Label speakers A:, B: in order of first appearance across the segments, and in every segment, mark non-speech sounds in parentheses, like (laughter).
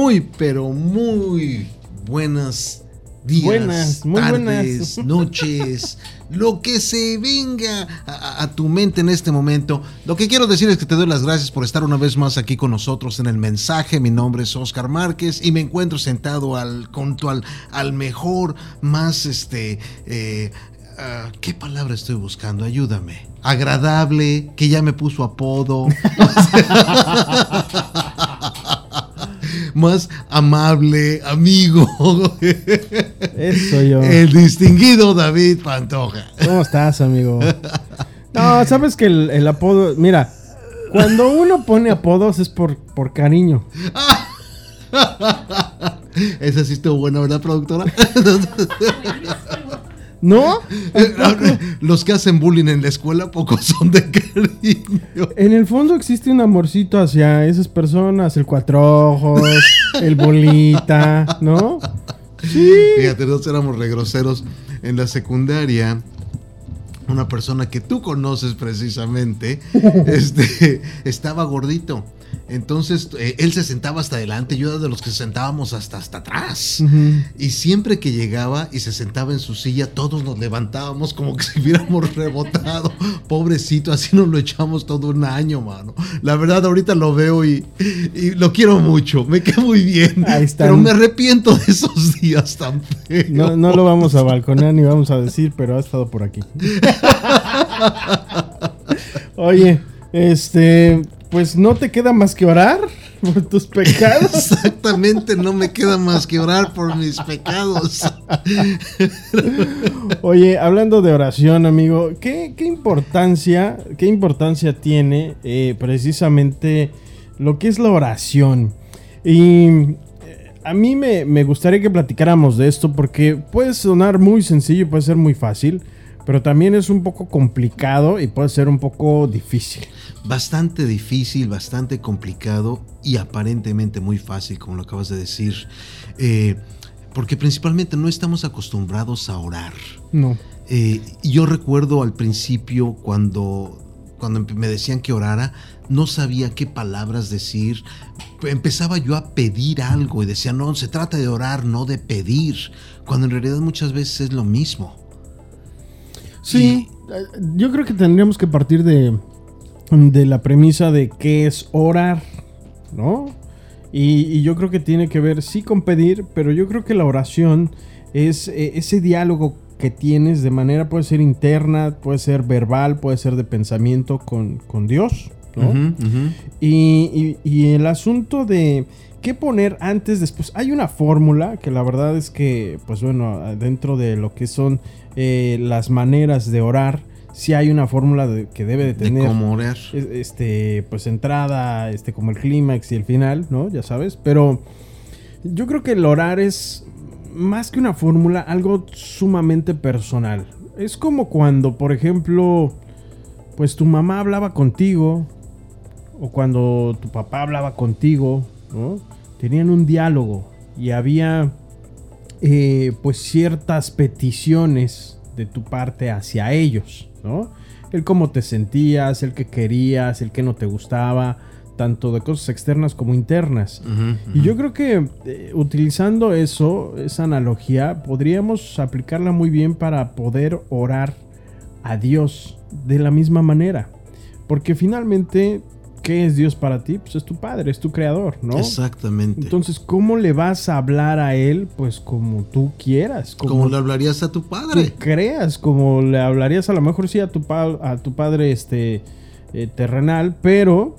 A: muy, pero muy buenas días,
B: Buenas, muy
A: tardes,
B: buenas. (laughs)
A: noches, lo que se venga a, a tu mente en este momento. Lo que quiero decir es que te doy las gracias por estar una vez más aquí con nosotros en el mensaje. Mi nombre es Oscar Márquez y me encuentro sentado al, junto al, al mejor, más este... eh, ah, ¿Qué palabra estoy buscando? Ayúdame. Agradable, que ya me puso apodo. (laughs) más amable, amigo.
B: Eso yo.
A: El distinguido David Pantoja.
B: ¿Cómo estás, amigo? No, sabes que el, el apodo. Mira, cuando uno pone apodos es por, por cariño. (laughs)
A: Esa sí estuvo buena, ¿verdad, productora? (laughs)
B: ¿No?
A: Los que hacen bullying en la escuela pocos son de cariño.
B: En el fondo existe un amorcito hacia esas personas, el cuatro ojos, el bolita, ¿no? Sí.
A: Fíjate, nosotros éramos regroseros en la secundaria. Una persona que tú conoces precisamente, (laughs) este, estaba gordito. Entonces eh, él se sentaba hasta adelante, yo era de los que se sentábamos hasta, hasta atrás. Y siempre que llegaba y se sentaba en su silla, todos nos levantábamos como que (laughs) si hubiéramos rebotado. Pobrecito, así nos lo echamos todo un año, mano. La verdad, ahorita lo veo y, y lo quiero mucho. Me queda muy bien.
B: Ahí está.
A: Pero me arrepiento de esos (laughs) días tan feos.
B: No, no lo vamos a balconear ni vamos a decir, pero ha estado por aquí. (laughs) Oye, este, pues no te queda más que orar por tus pecados. (laughs)
A: Exactamente, no me queda más que orar por mis pecados. (laughs)
B: Oye, hablando de oración, amigo, ¿qué, qué importancia, qué importancia tiene eh, precisamente lo que es la oración? Y eh, a mí me, me gustaría que platicáramos de esto porque puede sonar muy sencillo, puede ser muy fácil, pero también es un poco complicado y puede ser un poco difícil.
A: Bastante difícil, bastante complicado y aparentemente muy fácil, como lo acabas de decir. Eh, porque principalmente no estamos acostumbrados a orar.
B: No.
A: Eh, yo recuerdo al principio cuando, cuando me decían que orara, no sabía qué palabras decir. Empezaba yo a pedir algo y decía, no, se trata de orar, no de pedir. Cuando en realidad muchas veces es lo mismo.
B: Sí, eh, yo creo que tendríamos que partir de, de la premisa de qué es orar, ¿no? Y, y yo creo que tiene que ver, sí, con pedir, pero yo creo que la oración es eh, ese diálogo que tienes de manera, puede ser interna, puede ser verbal, puede ser de pensamiento con, con Dios, ¿no? Y- y el asunto de qué poner antes, después. Hay una fórmula que la verdad es que, pues bueno, dentro de lo que son eh, las maneras de orar, sí hay una fórmula de- que debe de
A: De
B: tener.
A: cómo orar.
B: es- Este, pues entrada, este, como el clímax y el final, ¿no? Ya sabes. Pero yo creo que el orar es más que una fórmula, algo sumamente personal. Es como cuando, por ejemplo, pues tu mamá hablaba contigo, o cuando tu papá hablaba contigo, ¿no? Tenían un diálogo y había eh, pues ciertas peticiones de tu parte hacia ellos, ¿no? El cómo te sentías, el que querías, el que no te gustaba, tanto de cosas externas como internas. Y yo creo que eh, utilizando eso, esa analogía, podríamos aplicarla muy bien para poder orar a Dios de la misma manera. Porque finalmente, ¿qué es Dios para ti? Pues es tu Padre, es tu Creador, ¿no?
A: Exactamente.
B: Entonces, ¿cómo le vas a hablar a Él? Pues como tú quieras, como
A: ¿Cómo le hablarías a tu
B: tú
A: padre?
B: creas, como le hablarías a lo mejor sí a tu, pa- a tu Padre este, eh, terrenal, pero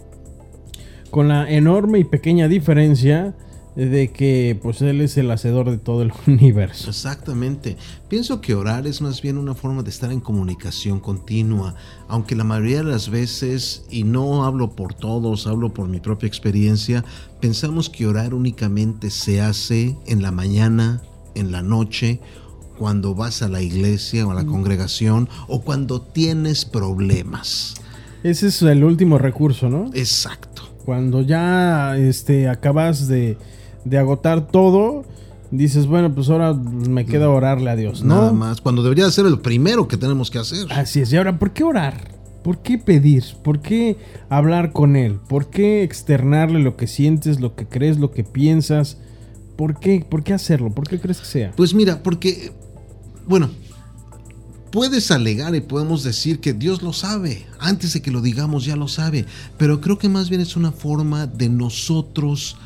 B: con la enorme y pequeña diferencia de que pues Él es el hacedor de todo el (laughs) universo.
A: Exactamente. Pienso que orar es más bien una forma de estar en comunicación continua, aunque la mayoría de las veces, y no hablo por todos, hablo por mi propia experiencia, pensamos que orar únicamente se hace en la mañana, en la noche, cuando vas a la iglesia o a la congregación o cuando tienes problemas.
B: Ese es el último recurso, ¿no?
A: Exacto.
B: Cuando ya este, acabas de, de agotar todo, dices, bueno, pues ahora me queda orarle a Dios, ¿no?
A: Nada más. Cuando debería ser el primero que tenemos que hacer.
B: Así es. Y ahora, ¿por qué orar? ¿Por qué pedir? ¿Por qué hablar con Él? ¿Por qué externarle lo que sientes, lo que crees, lo que piensas? ¿Por qué? ¿Por qué hacerlo? ¿Por qué crees que sea?
A: Pues mira, porque, bueno, puedes alegar y podemos decir que Dios lo sabe. Antes de que lo digamos ya lo sabe. Pero creo que más bien es una forma de nosotros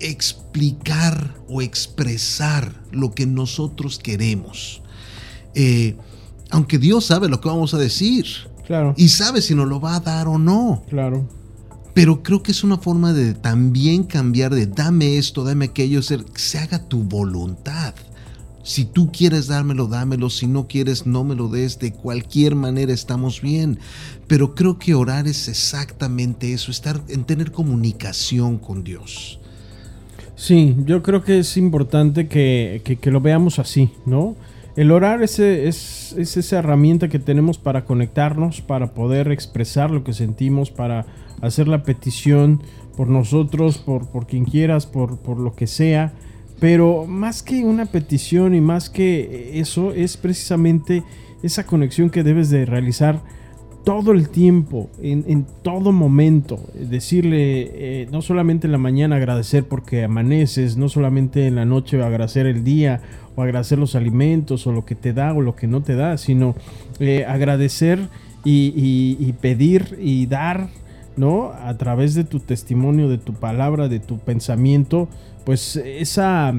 A: explicar o expresar lo que nosotros queremos. Eh, aunque Dios sabe lo que vamos a decir.
B: Claro.
A: Y sabe si nos lo va a dar o no.
B: Claro.
A: Pero creo que es una forma de también cambiar de dame esto, dame aquello, ser, que se haga tu voluntad. Si tú quieres dármelo, dámelo. Si no quieres, no me lo des. De cualquier manera estamos bien. Pero creo que orar es exactamente eso, estar en tener comunicación con Dios.
B: Sí, yo creo que es importante que, que, lo veamos así, ¿no? El orar es, es, es, esa herramienta que tenemos para conectarnos, para poder expresar lo que sentimos, para hacer la petición por nosotros, por, por quien quieras, por, por lo que sea. Pero más que una petición y más que eso, es precisamente esa conexión que debes de realizar todo el tiempo, en, en todo momento. Decirle, eh, no solamente en la mañana agradecer porque amaneces, no solamente en la noche agradecer el día o agradecer los alimentos o lo que te da o lo que no te da, sino eh, agradecer y, y, pedir y dar, ¿no? A través de tu testimonio, de tu palabra, de tu pensamiento, pues esa,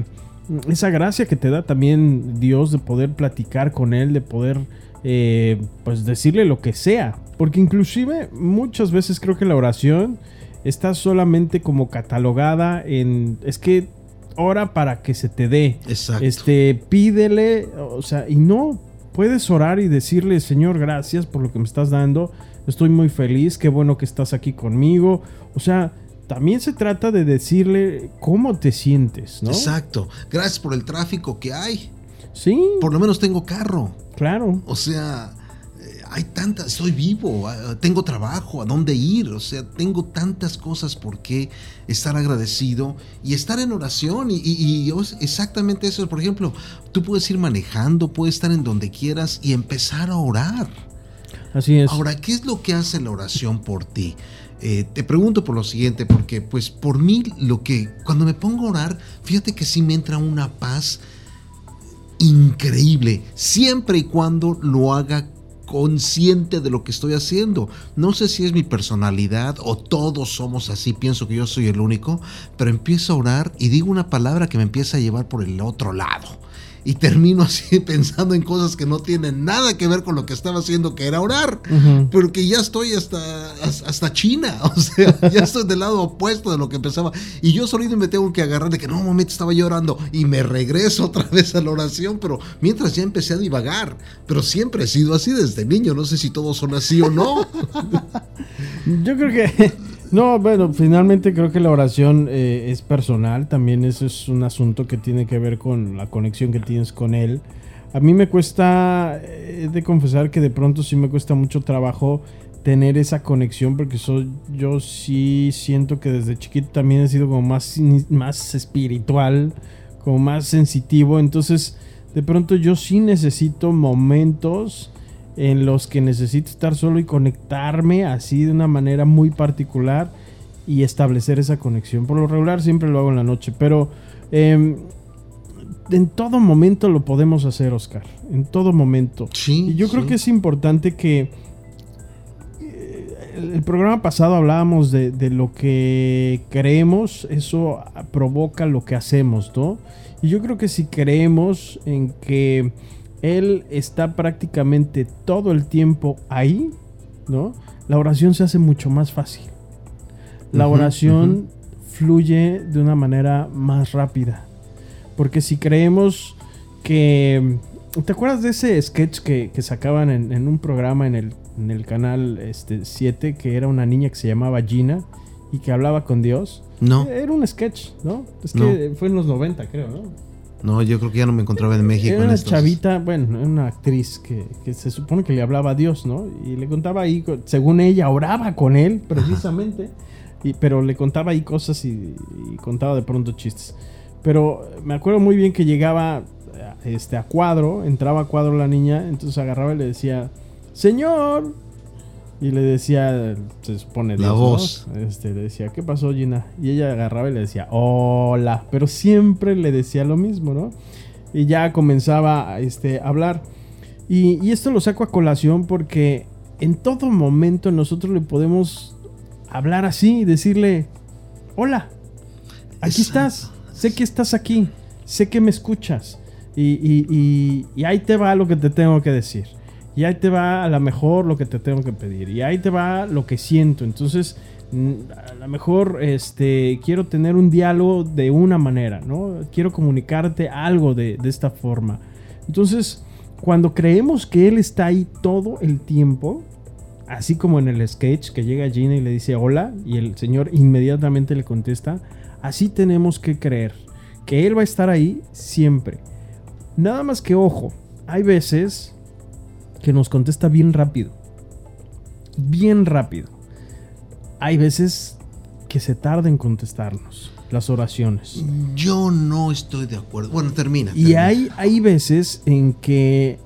B: esa gracia que te da también Dios de poder platicar con Él, de poder eh, pues decirle lo que sea. Porque inclusive muchas veces creo que la oración está solamente como catalogada en... Es que ora para que se te dé.
A: Exacto.
B: Este, pídele, o sea, y no, puedes orar y decirle, Señor, gracias por lo que me estás dando. Estoy muy feliz, qué bueno que estás aquí conmigo. O sea, también se trata de decirle cómo te sientes, ¿no?
A: Exacto. Gracias por el tráfico que hay.
B: Sí.
A: Por lo menos tengo carro.
B: Claro.
A: O sea, eh, hay tantas, estoy vivo, ah, tengo trabajo, a dónde ir, o sea, tengo tantas cosas por qué estar agradecido y estar en oración. Y, y, y exactamente eso, por ejemplo, tú puedes ir manejando, puedes estar en donde quieras y empezar a orar.
B: Así es.
A: Ahora, ¿qué es lo que hace la oración por ti? Eh, te pregunto por lo siguiente, porque pues por mí lo que, cuando me pongo a orar, fíjate que sí me entra una paz increíble, siempre y cuando lo haga consciente de lo que estoy haciendo. No sé si es mi personalidad o todos somos así, pienso que yo soy el único, pero empiezo a orar y digo una palabra que me empieza a llevar por el otro lado. Y termino (laughs) así pensando en cosas que no tienen nada que ver con lo que estaba haciendo, que era orar. Uh -huh. Porque ya estoy hasta, hasta China. (laughs) O sea, ya estoy del lado opuesto de lo que empezaba. Y yo solito me tengo que agarrar de que no, un momento estaba llorando. Y me regreso (laughs) otra vez a la oración. Pero mientras ya empecé a divagar. Pero siempre he sido así desde niño. No sé si todos son así o no.
B: yo creo que no, bueno, finalmente creo que la oración eh, es personal, también eso es un asunto que tiene que ver con la conexión que tienes con Él. A mí me cuesta, eh, de confesar que de pronto sí me cuesta mucho trabajo tener esa conexión porque soy, yo sí siento que desde chiquito también he sido como más, más espiritual, como más sensitivo, entonces de pronto yo sí necesito momentos en los que necesito estar solo y conectarme así de una manera muy particular y establecer esa conexión. Por lo regular siempre lo hago en la noche, pero eh, en todo momento lo podemos hacer, Oscar. En todo momento.
A: Sí,
B: y yo
A: sí.
B: creo que es importante que el, el programa pasado hablábamos de, de, lo que creemos, eso provoca lo que hacemos, ¿no? Y yo creo que si creemos en que él está prácticamente todo el tiempo ahí, ¿no? La oración se hace mucho más fácil. La uh -huh, oración uh -huh. fluye de una manera más rápida. Porque si creemos que... ¿Te acuerdas de ese sketch que, que sacaban en, en, un programa en el, en el canal este, 7 que era una niña que se llamaba Gina y que hablaba con Dios?
A: No.
B: Era un sketch, ¿no? Es que no. fue en los 90, creo, ¿no?
A: No, yo creo que ya no me encontraba en México.
B: Era una chavita, bueno, una actriz que, que, se supone que le hablaba a Dios, ¿no? Y le contaba ahí, según ella, oraba con él, precisamente. Y, pero le contaba ahí cosas y, y, contaba de pronto chistes. Pero me acuerdo muy bien que llegaba este, a cuadro, entraba a cuadro la niña, entonces agarraba y le decía, Señor. Y le decía, se supone
A: La voz.
B: Este, le decía, ¿qué pasó, Gina? Y ella agarraba y le decía, hola. Pero siempre le decía lo mismo, ¿no? Y ya comenzaba este, a hablar. Y, y esto lo saco a colación porque en todo momento nosotros le podemos hablar así y decirle, hola, aquí
A: Exacto.
B: estás, sé que estás aquí, sé que me escuchas. Y, y- y- y ahí te va lo que te tengo que decir. Y ahí te va a lo mejor lo que te tengo que pedir. Y ahí te va lo que siento. Entonces, a lo mejor este, quiero tener un diálogo de una manera, ¿no? Quiero comunicarte algo de, de esta forma. Entonces, cuando creemos que Él está ahí todo el tiempo, así como en el sketch que llega Gina y le dice hola y el señor inmediatamente le contesta, así tenemos que creer que Él va a estar ahí siempre. Nada más que ojo, hay veces que nos contesta bien rápido. Bien rápido. Hay veces que se tarda en contestarnos las oraciones.
A: Yo no estoy de acuerdo. Bueno, termina.
B: Y hay, hay veces en que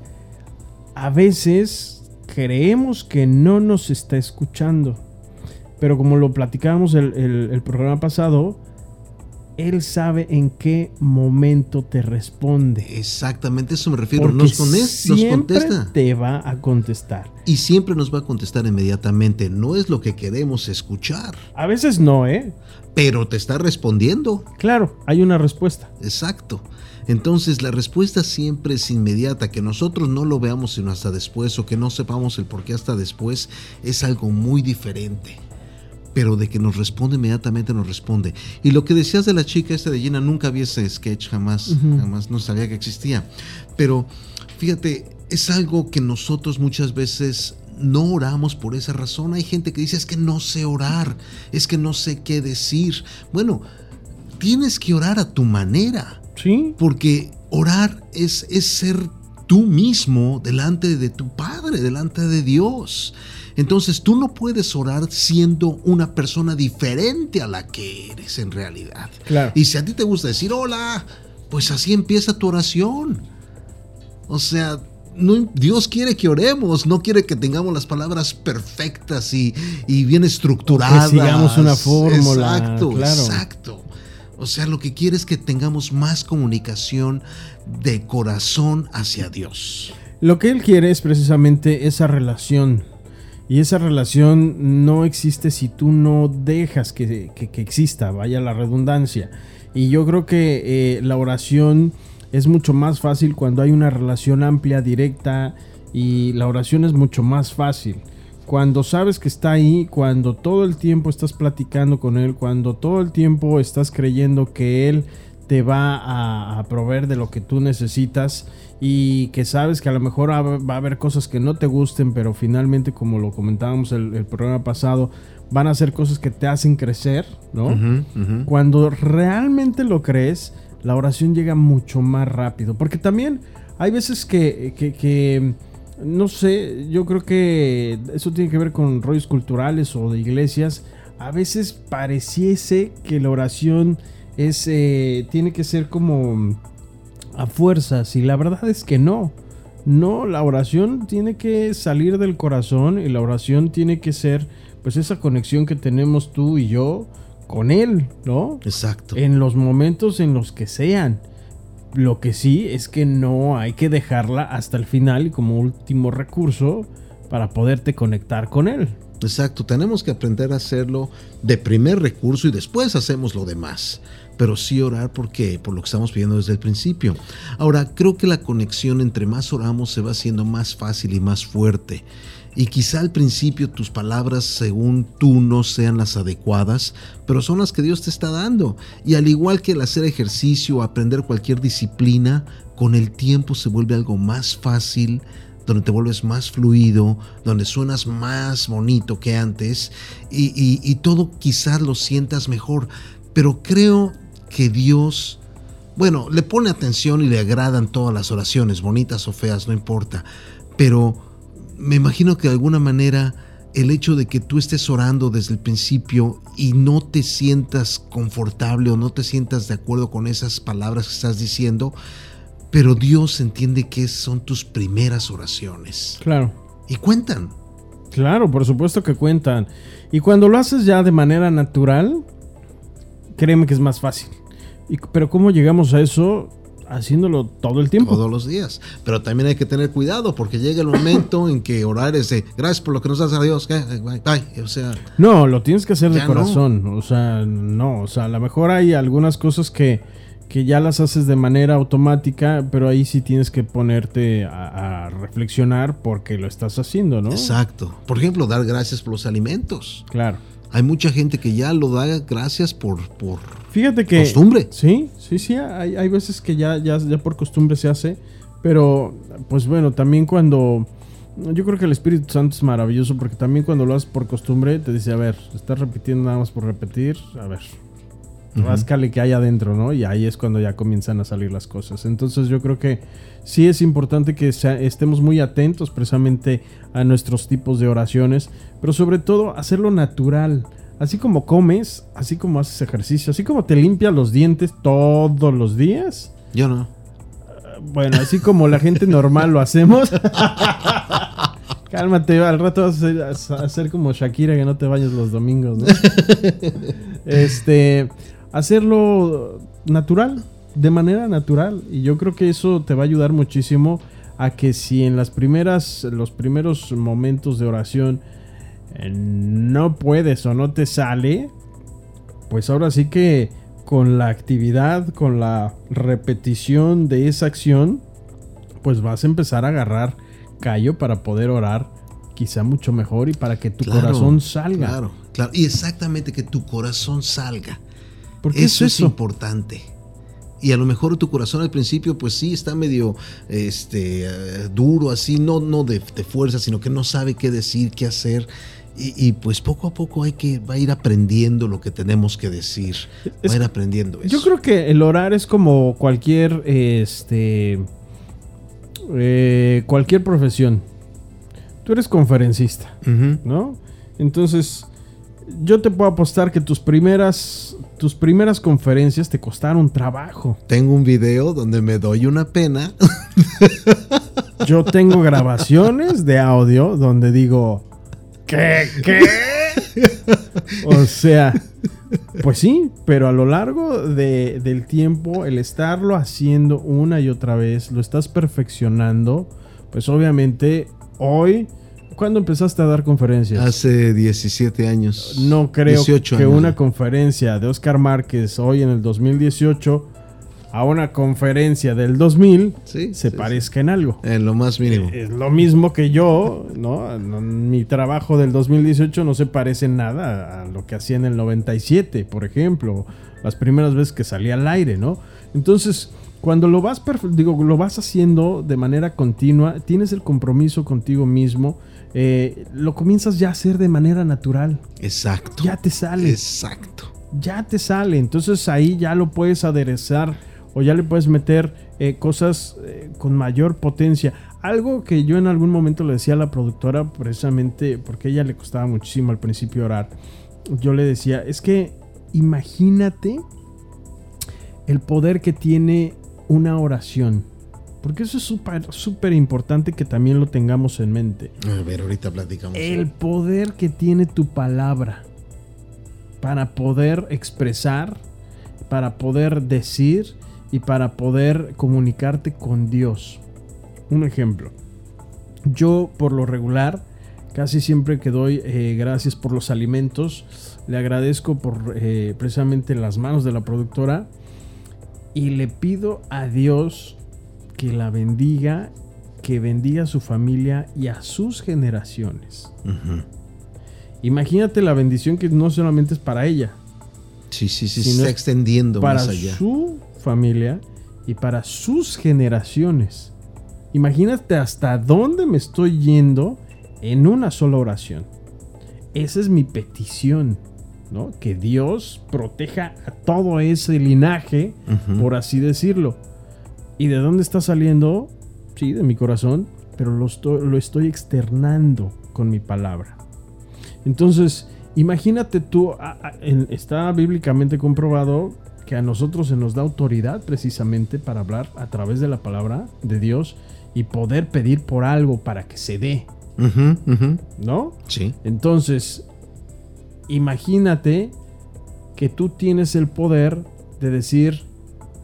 B: a veces creemos que no nos está escuchando. Pero como lo platicábamos el, el- el programa pasado, Él sabe en qué momento te responde.
A: Exactamente, eso me refiero.
B: Porque
A: Nos, contesta.
B: te va a contestar.
A: Y siempre nos va a contestar inmediatamente. No es lo que queremos escuchar,
B: A veces no, ¿eh?
A: pero te está respondiendo.
B: Claro, hay una respuesta.
A: Exacto. Entonces la respuesta siempre es inmediata, que nosotros no lo veamos sino hasta después o que no sepamos el por qué hasta después es algo muy diferente. Pero de que nos responde inmediatamente nos responde. Y lo que decías de la chica esta de Gina, nunca vi ese sketch jamás, jamás no sabía que existía. Pero fíjate, es algo que nosotros muchas veces no oramos por esa razón. Hay gente que dice es que no sé orar, es que no sé qué decir. Bueno, tienes que orar a tu manera.
B: ¿Sí?
A: Porque orar es, es ser tú mismo delante de tu Padre, delante de Dios. Entonces tú no puedes orar siendo una persona diferente a la que eres en realidad.
B: Claro.
A: Y si a ti te gusta decir hola, pues así empieza tu oración. O sea, no- Dios quiere que oremos, no quiere que tengamos las palabras perfectas y, y bien estructuradas.
B: sigamos una fórmula,
A: Exacto,
B: claro.
A: exacto. O sea, lo que quiere es que tengamos más comunicación de corazón hacia Dios.
B: Lo que él quiere es precisamente esa relación. Y esa relación no existe si tú no dejas que, que- exista, vaya la redundancia. Y yo creo que eh, la oración es mucho más fácil cuando hay una relación amplia, directa, y la oración es mucho más fácil. Cuando sabes que está ahí, cuando todo el tiempo estás platicando con él, cuando todo el tiempo estás creyendo que él te va a proveer de lo que tú necesitas y que sabes que a lo mejor va a haber cosas que no te gusten, pero finalmente, como lo comentábamos el, el programa pasado, van a ser cosas que te hacen crecer, ¿no? Cuando realmente lo crees, la oración llega mucho más rápido. Porque también hay veces que, que- que, no sé, yo creo que eso tiene que ver con rollos culturales o de iglesias. A veces pareciese que la oración es, eh, tiene que ser como a fuerzas y la verdad es que no. No, la oración tiene que salir del corazón y la oración tiene que ser pues esa conexión que tenemos tú y yo con él, ¿no?
A: Exacto.
B: En los momentos en los que sean. Lo que sí es que no hay que dejarla hasta el final y como último recurso para poderte conectar con él.
A: Exacto, tenemos que aprender a hacerlo de primer recurso y después hacemos lo demás. Pero sí orar porque por lo que estamos pidiendo desde el principio. Ahora, creo que la conexión entre más oramos se va haciendo más fácil y más fuerte. Y quizá al principio tus palabras según tú no sean las adecuadas, pero son las que Dios te está dando. Y al igual que el hacer ejercicio o aprender cualquier disciplina, con el tiempo se vuelve algo más fácil, donde te vuelves más fluido, donde suenas más bonito que antes y, y- y todo quizás lo sientas mejor. Pero creo que Dios, bueno, le pone atención y le agradan todas las oraciones, bonitas o feas, no importa. Pero me imagino que de alguna manera el hecho de que tú estés orando desde el principio y no te sientas confortable o no te sientas de acuerdo con esas palabras que estás diciendo, pero Dios entiende que son tus primeras oraciones.
B: Claro.
A: Y cuentan.
B: Claro, por supuesto que cuentan. Y cuando lo haces ya de manera natural, créeme que es más fácil. Y, pero ¿cómo llegamos a eso? Haciéndolo todo el tiempo.
A: Todos los días. Pero también hay que tener cuidado porque llega el momento en que orar es de gracias por lo que nos das a Dios. Bye, bye. O sea.
B: No, lo tienes que hacer de corazón. O sea, no. O sea, a lo mejor hay algunas cosas que, que ya las haces de manera automática, pero ahí sí tienes que ponerte a, a, reflexionar porque lo estás haciendo, ¿no?
A: Exacto. Por ejemplo, dar gracias por los alimentos.
B: Claro.
A: Hay mucha gente que ya lo da gracias por, por
B: Fíjate que,
A: costumbre.
B: Sí, sí, sí. Hay, hay veces que ya, ya, ya por costumbre se hace. Pero, pues bueno, también cuando. Yo creo que el Espíritu Santo es maravilloso porque también cuando lo haces por costumbre te dice, a ver, estás repitiendo nada más por repetir, a ver, ráscale que hay adentro, ¿no? Y ahí es cuando ya comienzan a salir las cosas. Entonces yo creo que sí es importante que sea, estemos muy atentos precisamente a nuestros tipos de oraciones, pero sobre todo hacerlo natural. Así como comes, así como haces ejercicio, así como te limpias los dientes todos los días.
A: Yo no.
B: Bueno, así como la gente normal lo hacemos. (laughs) Cálmate, al rato vas a hacer, como Shakira que no te vayas los domingos, ¿no? (laughs) este, hacerlo natural, de manera natural. Y yo creo que eso te va a ayudar muchísimo a que si en las primeras, los primeros momentos de oración eh, no puedes o no te sale, pues ahora sí que con la actividad, con la repetición de esa acción, pues vas a empezar a agarrar callo para poder orar quizá mucho mejor y para que tu
A: Claro,
B: corazón salga.
A: Claro, claro. Y exactamente que tu corazón salga.
B: Porque
A: eso
B: es eso.
A: importante. Y a lo mejor tu corazón al principio, pues sí, está medio este, eh, duro, así, no, no de, de fuerza, sino que no sabe qué decir, qué hacer. Y, y, pues poco a poco hay que va a ir aprendiendo lo que tenemos que decir. Va a ir aprendiendo eso.
B: Yo creo que el orar es como cualquier, este, eh, cualquier profesión. Tú eres conferencista. ¿no? Entonces, yo te puedo apostar que tus primeras, tus primeras conferencias te costaron trabajo.
A: Tengo un video donde me doy una pena. (laughs)
B: Yo tengo grabaciones de audio donde digo, ¿qué? ¿Qué? (laughs) O sea, pues sí, pero a lo largo de- del tiempo, el estarlo haciendo una y otra vez, lo estás perfeccionando, pues obviamente hoy, ¿cuándo empezaste a dar conferencias?
A: Hace 17 años.
B: No creo
A: 18
B: que
A: años.
B: una conferencia de Oscar Márquez hoy en el 2018 a una conferencia del 2000
A: Sí,
B: se
A: sí,
B: parezca en algo.
A: En lo más mínimo.
B: Es lo mismo que yo, ¿no? Mi trabajo del 2018 no se parece en nada a lo que hacía en el 97, por ejemplo, las primeras veces que salía al aire, ¿no? Entonces, cuando lo vas, digo, lo vas haciendo de manera continua, tienes el compromiso contigo mismo, eh, lo comienzas ya a hacer de manera natural,
A: Exacto.
B: ya te sale
A: Exacto.
B: ya te sale. Entonces ahí ya lo puedes aderezar o ya le puedes meter eh, cosas eh, con mayor potencia. Algo que yo en algún momento le decía a la productora, precisamente porque a ella le costaba muchísimo al principio orar, yo le decía, es que imagínate el poder que tiene una oración. Porque eso es súper, súper importante que también lo tengamos en mente
A: A ver, ahorita platicamos.
B: el poder que tiene tu palabra para poder expresar, para poder decir y para poder comunicarte con Dios. Un ejemplo. Yo por lo regular, casi siempre que doy eh, gracias por los alimentos, le agradezco por eh, precisamente las manos de la productora y le pido a Dios que la bendiga, que bendiga a su familia y a sus generaciones. Imagínate la bendición que no solamente es para ella,
A: Sí, sí, sí. Se está
B: es
A: extendiendo
B: para
A: más allá.
B: su familia y para sus generaciones. Imagínate hasta dónde me estoy yendo en una sola oración. Esa es mi petición, ¿no? Que Dios proteja a todo ese linaje, por así decirlo. ¿Y de dónde está saliendo? Sí, de mi corazón, pero lo estoy, lo estoy externando con mi palabra. Entonces, imagínate tú, está bíblicamente comprobado que a nosotros se nos da autoridad precisamente para hablar a través de la palabra de Dios y poder pedir por algo para que se dé. ¿no?
A: Sí.
B: Entonces, imagínate que tú tienes el poder de decir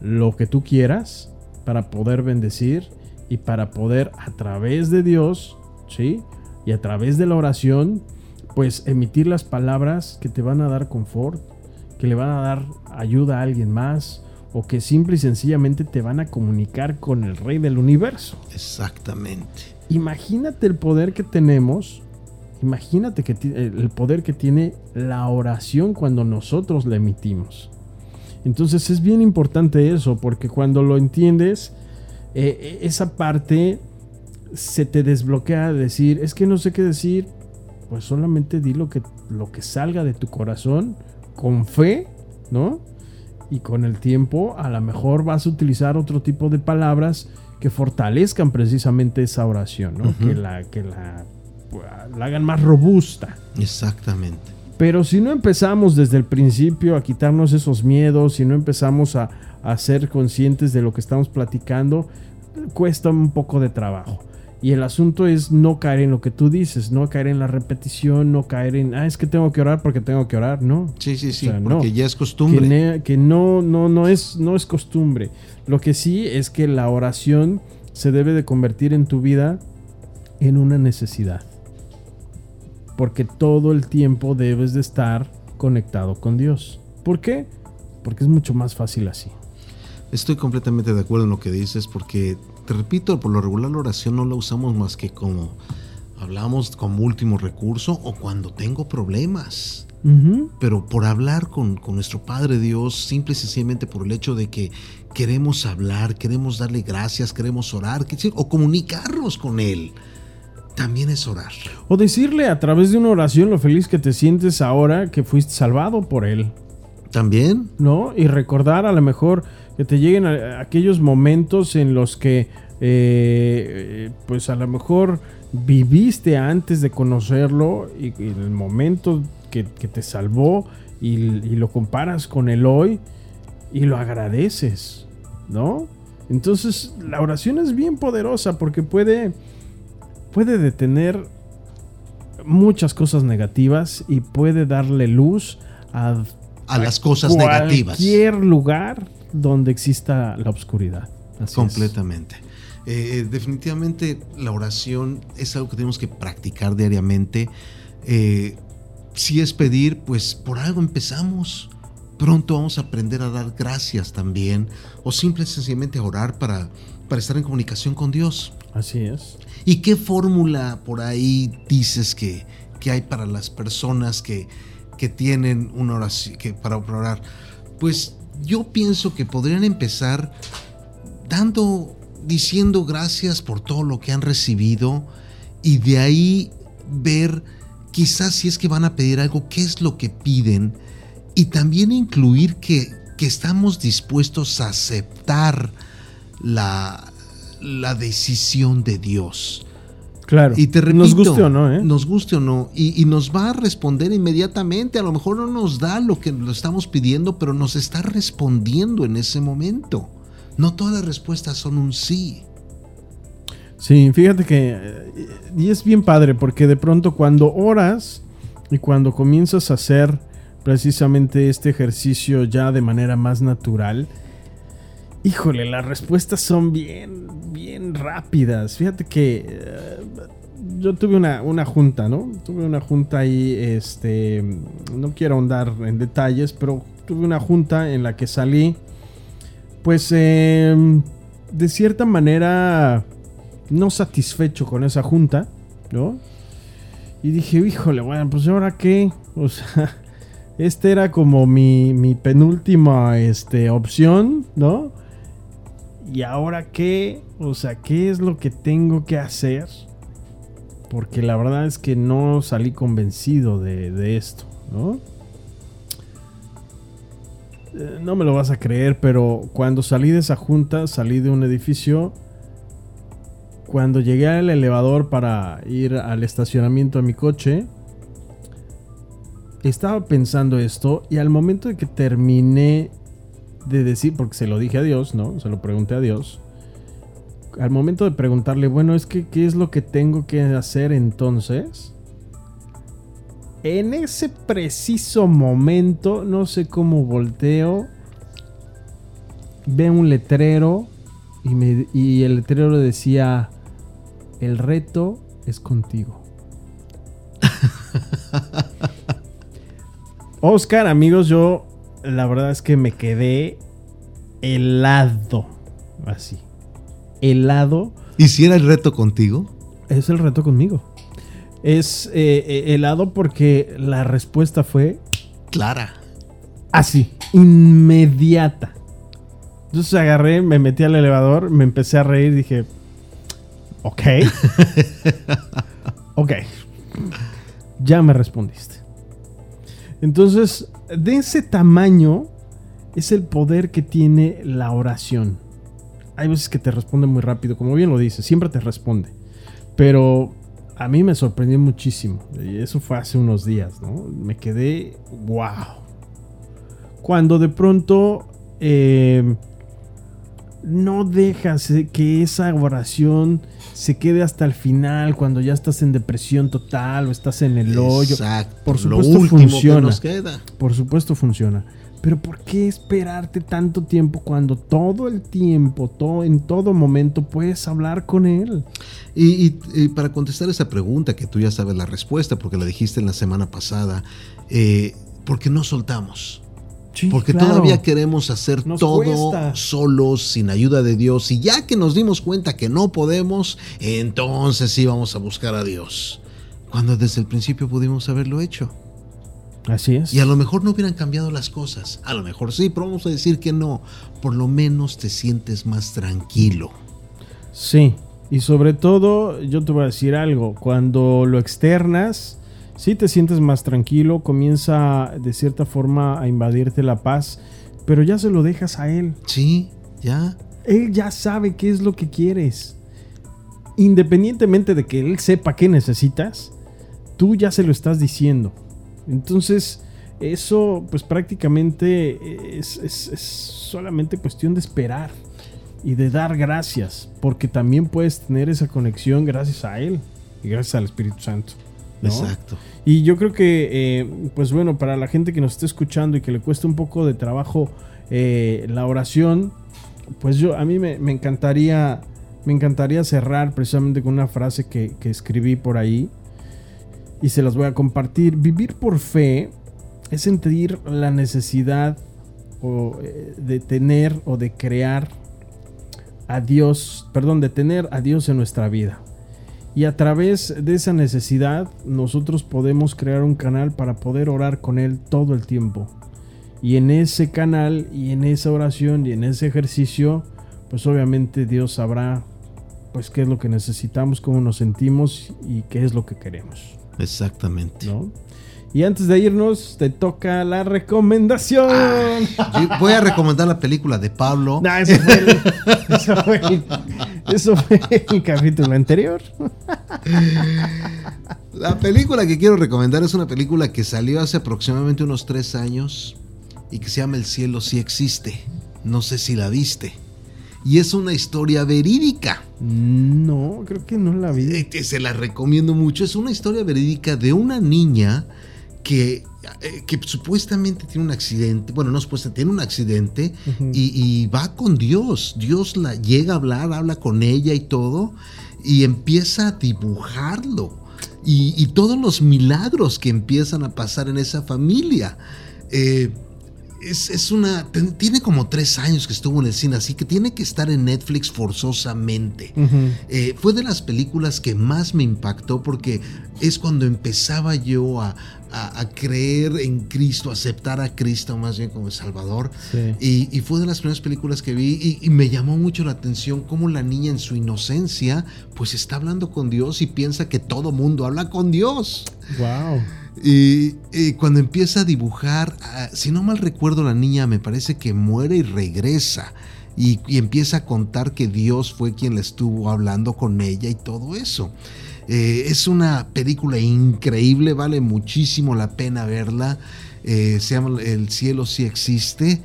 B: lo que tú quieras para poder bendecir y para poder a través de Dios, ¿sí? Y a través de la oración, pues emitir las palabras que te van a dar confort, que le van a dar ayuda a alguien más o que simple y sencillamente te van a comunicar con el rey del universo.
A: Exactamente.
B: Imagínate el poder que tenemos. Imagínate que el poder que tiene la oración cuando nosotros la emitimos. Entonces es bien importante eso, porque cuando lo entiendes, eh, eh, esa parte se te desbloquea de decir, es que no sé qué decir, pues solamente di lo que, lo que salga de tu corazón con fe, ¿no? Y con el tiempo a lo mejor vas a utilizar otro tipo de palabras que fortalezcan precisamente esa oración, ¿no? Que, la, que la, la hagan más robusta.
A: Exactamente.
B: Pero si no empezamos desde el principio a quitarnos esos miedos, si no empezamos a, a ser conscientes de lo que estamos platicando, cuesta un poco de trabajo. Y el asunto es no caer en lo que tú dices, no caer en la repetición, no caer en, ah, es que tengo que orar porque tengo que orar, no.
A: Sí, sí, sí.
B: O sea,
A: porque
B: no.
A: ya es
B: Que,
A: costumbre.
B: ne- que no, no, no, es, no es costumbre. Lo que sí es que la oración se debe de convertir en tu vida en una necesidad. Porque todo el tiempo debes de estar conectado con Dios. ¿Por qué? Porque es mucho más fácil así.
A: Estoy completamente de acuerdo en lo que dices porque, te repito, por lo regular la oración no la usamos más que como hablamos como último recurso o cuando tengo problemas. Pero por hablar con, con nuestro Padre Dios, simple y sencillamente por el hecho de que queremos hablar, queremos darle gracias, queremos orar, o comunicarnos con Él, también es orar.
B: O decirle a través de una oración lo feliz que te sientes ahora que fuiste salvado por Él.
A: También,
B: ¿no? Y recordar a lo mejor que te lleguen a- aquellos momentos en los que, eh, pues a lo mejor viviste antes de conocerlo y, y en el momento que, que te salvó y, y lo comparas con el hoy y lo agradeces, ¿no? Entonces la oración es bien poderosa porque puede, puede detener muchas cosas negativas y puede darle luz a
A: a las cosas negativas.
B: cualquier lugar donde exista la oscuridad. Así es.
A: Completamente. Eh, definitivamente la oración es algo que tenemos que practicar diariamente. Eh, si es pedir, pues por algo empezamos. Pronto vamos a aprender a dar gracias también. O simple y sencillamente a orar para, para estar en comunicación con Dios.
B: Así es.
A: ¿Y qué fórmula por ahí dices que, que hay para las personas que, que tienen una oración que, para orar? Pues yo pienso que podrían empezar dando, diciendo gracias por todo lo que han recibido y de ahí ver quizás si es que van a pedir algo, qué es lo que piden y también incluir que, que estamos dispuestos a aceptar la, la decisión de Dios.
B: Claro.
A: Y te repito,
B: Nos guste o no, ¿eh?
A: Nos guste o no. Y, y nos va a responder inmediatamente. A lo mejor no nos da lo que lo estamos pidiendo, pero nos está respondiendo en ese momento. No todas las respuestas son un sí.
B: Sí, fíjate que. eh, Y es bien padre, porque de pronto cuando oras y cuando comienzas a hacer precisamente este ejercicio ya de manera más natural, híjole, las respuestas son bien, bien rápidas. Fíjate que. eh, yo tuve una, una junta, ¿no? Tuve una junta ahí, este. No quiero ahondar en detalles, pero tuve una junta en la que salí. Pues. em, de cierta manera no satisfecho con esa junta, ¿no? Y dije, híjole, bueno, pues ahora qué, o sea, este era como mi, mi penúltima este, opción, ¿no? Y ahora qué, o sea, ¿qué es lo que tengo que hacer? Porque la verdad es que no salí convencido de, de esto, ¿no? Eh, No me lo vas a creer, pero cuando salí de esa junta, salí de un edificio cuando llegué al elevador para ir al estacionamiento a mi coche, estaba pensando esto y al momento de que terminé de decir, porque se lo dije a Dios, ¿no? Se lo pregunté a Dios. al momento de preguntarle, bueno, es que, ¿qué es lo que tengo que hacer entonces? En ese preciso momento, no sé cómo volteo, ve un letrero y, y el letrero decía, el reto es contigo. (laughs) Oscar, amigos, yo la verdad es que me quedé helado. Así. Helado
A: ¿Y si era el reto contigo?
B: es el reto conmigo. Es eh, eh, helado porque la respuesta fue
A: Clara.
B: así, inmediata. Entonces agarré, me metí al elevador, me empecé a reír, dije, ok, (laughs) ok, ya me respondiste. Entonces, de ese tamaño es el poder que tiene la oración. Hay veces que te responde muy rápido, como bien lo dices, siempre te responde. Pero a mí me sorprendió muchísimo. Y eso fue hace unos días, ¿no? Me quedé, wow. Cuando de pronto eh, no dejas que esa oración se quede hasta el final, cuando ya estás en depresión total o estás en el hoyo.
A: Exacto.
B: Por supuesto funciona.
A: que nos queda.
B: Por supuesto funciona. Pero ¿por qué esperarte tanto tiempo cuando todo el tiempo, todo, en todo momento puedes hablar con él?
A: Y, y- y para contestar esa pregunta, que tú ya sabes la respuesta, porque la dijiste en la semana pasada, eh, ¿por qué no soltamos?
B: Sí,
A: Porque
B: claro.
A: todavía queremos hacer
B: Nos
A: todo
B: cuesta.
A: solos, sin ayuda de Dios. Y ya que nos dimos cuenta que no podemos, entonces sí vamos a buscar a Dios. Cuando desde el principio pudimos haberlo hecho.
B: Así es.
A: Y a lo mejor no hubieran cambiado las cosas. A lo mejor sí, pero vamos a decir que no. Por lo menos te sientes más tranquilo.
B: Sí, y sobre todo, yo te voy a decir algo, cuando lo externas, sí te sientes más tranquilo, comienza de cierta forma a invadirte la paz, pero ya se lo dejas a él.
A: Sí, ya.
B: Él ya sabe qué es lo que quieres. Independientemente de que él sepa qué necesitas, tú ya se lo estás diciendo. Entonces, eso pues prácticamente es, es- es solamente cuestión de esperar y de dar gracias, porque también puedes tener esa conexión gracias a él y gracias al Espíritu Santo. ¿No?
A: Exacto.
B: Y yo creo que, eh, pues bueno, para la gente que nos esté escuchando y que le cuesta un poco de trabajo eh, la oración, pues yo a mí me, me encantaría, me encantaría cerrar precisamente con una frase que, que escribí por ahí y se las voy a compartir. Vivir por fe es sentir la necesidad o, eh, de tener o de crear a Dios, perdón, de tener a Dios en nuestra vida. Y a través de esa necesidad nosotros podemos crear un canal para poder orar con Él todo el tiempo. Y en ese canal y en esa oración y en ese ejercicio, pues obviamente Dios sabrá pues qué es lo que necesitamos, cómo nos sentimos y qué es lo que queremos,
A: Exactamente.
B: ¿no? Y antes de irnos, te toca la recomendación.
A: Yo voy a recomendar la película de Pablo. (laughs)
B: Fue, el, eso, fue el, eso fue el capítulo anterior.
A: La película que quiero recomendar es una película que salió hace aproximadamente unos tres años y que se llama El cielo sí existe. No sé si la viste. Y es una historia verídica.
B: No, creo que no la vi.
A: Se la recomiendo mucho. Es una historia verídica de una niña que, eh, que supuestamente tiene un accidente. Bueno, no supuestamente, tiene un accidente y va con Dios. Dios la llega a hablar, habla con ella y todo. Y empieza a dibujarlo. Y, y todos los milagros que empiezan a pasar en esa familia. Eh, es, es una. ten- Tiene como tres años que estuvo en el cine, así que tiene que estar en Netflix forzosamente. Eh, fue de las películas que más me impactó porque es cuando empezaba yo a, a- a creer en Cristo, aceptar a Cristo más bien como Salvador.
B: Sí.
A: Y, y fue de las primeras películas que vi y, y me llamó mucho la atención cómo la niña en su inocencia pues está hablando con Dios y piensa que todo mundo habla con Dios.
B: Wow.
A: Y, cuando empieza a dibujar, ah, si no mal recuerdo, la niña me parece que muere y regresa. Y, y empieza a contar que Dios fue quien le estuvo hablando con ella y todo eso. Eh, es una película increíble, vale muchísimo la pena verla. Eh, se llama El cielo sí existe.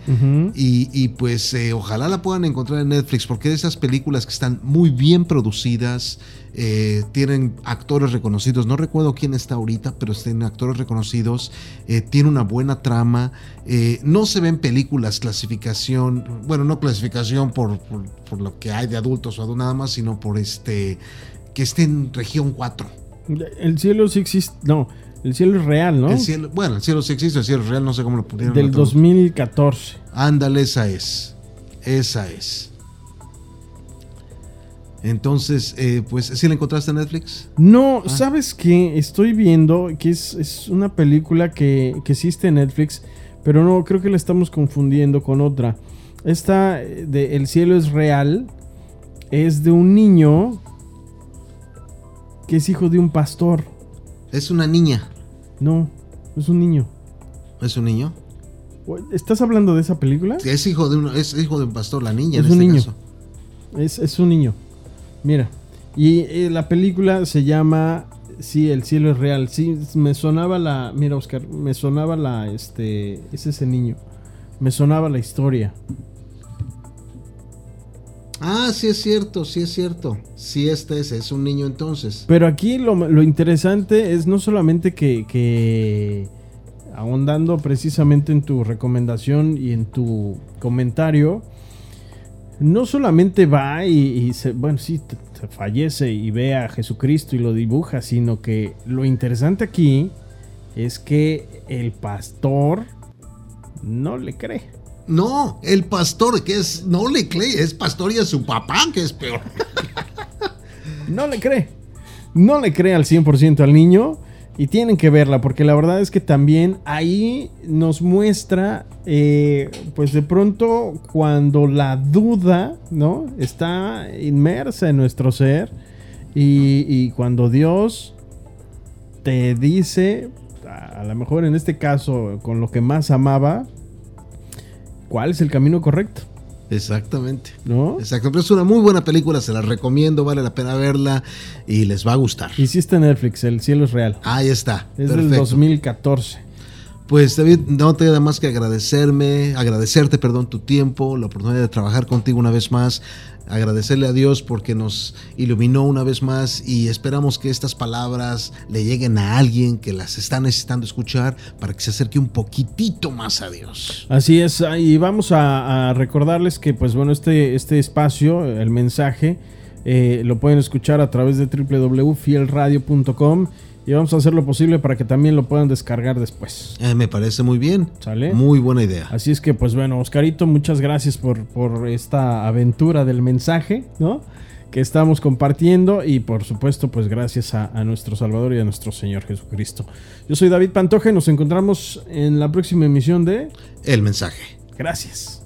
A: Y, y, pues eh, ojalá la puedan encontrar en Netflix, porque de esas películas que están muy bien producidas, eh, tienen actores reconocidos, no recuerdo quién está ahorita, pero tienen actores reconocidos, eh, tiene una buena trama, eh, no se ven películas clasificación, bueno, no clasificación por, por, por lo que hay de adultos o adultos nada más, sino por este, que esté en región 4.
B: El cielo sí existe. No, el cielo es real, ¿no?
A: El cielo, bueno, el cielo sí existe, el cielo es real, no sé cómo lo pudieron.
B: Del 2014.
A: Ándale, esa es. Esa es. Entonces, eh, pues, ¿sí la encontraste en Netflix?
B: No,
A: Ah.
B: ¿sabes qué? Estoy viendo que es, es una película que, que existe en Netflix, pero no, creo que la estamos confundiendo con otra. Esta eh, de El cielo es real es de un niño que es hijo de un pastor.
A: Es una niña.
B: No, es un niño.
A: ¿Es un niño?
B: ¿Estás hablando de esa película?
A: Es hijo de un, es hijo de un pastor, la niña
B: Es
A: en
B: un
A: este
B: niño.
A: caso.
B: Es, es un niño. Mira. Y eh, la película se llama Sí, el cielo es real. Sí, me sonaba la. Mira, Oscar, me sonaba la. Este. Es ese niño. Me sonaba la historia.
A: Ah, sí es cierto, sí es cierto. Sí, este es, es un niño entonces.
B: Pero aquí lo, interesante es no solamente que. Ahondando precisamente en tu recomendación y en tu comentario. No solamente va y, se, bueno, sí, te fallece y ve a Jesucristo y lo dibuja, sino que lo interesante aquí es que el pastor no le cree.
A: No, el pastor, que es, no le cree, es pastor y a su papá, que es peor.
B: No le cree. No le cree al 100% al niño. Y tienen que verla, porque la verdad es que también ahí nos muestra, eh, pues de pronto, cuando la duda, ¿no? Está inmersa en nuestro ser. Y, y cuando Dios te dice, a, a lo mejor en este caso, con lo que más amaba, cuál es el camino correcto,
A: Exactamente.
B: ¿no?
A: Exacto, pero es una muy buena película, se la recomiendo, vale la pena verla y les va a gustar.
B: Y sí está en Netflix, El cielo es real.
A: Ahí está.
B: Es del
A: perfecto.
B: 2014.
A: Pues David, no te queda más que agradecerme, agradecerte, perdón, tu tiempo, la oportunidad de trabajar contigo una vez más, agradecerle a Dios porque nos iluminó una vez más y esperamos que estas palabras le lleguen a alguien que las está necesitando escuchar para que se acerque un poquitito más a Dios.
B: Así es, ah, y vamos a, recordarles que, pues bueno, este, este espacio, el mensaje, eh, lo pueden escuchar a través de www.fielradio.com y vamos a hacer lo posible para que también lo puedan descargar después.
A: Eh, me parece muy bien.
B: ¿Sale?
A: Muy buena idea.
B: Así es que, pues bueno, Oscarito, muchas gracias por, por esta aventura del mensaje, ¿no? Que estamos compartiendo y por supuesto, pues gracias a, a nuestro Salvador y a nuestro Señor Jesucristo. Yo soy David Pantoja y nos encontramos en la próxima emisión de
A: El mensaje.
B: Gracias.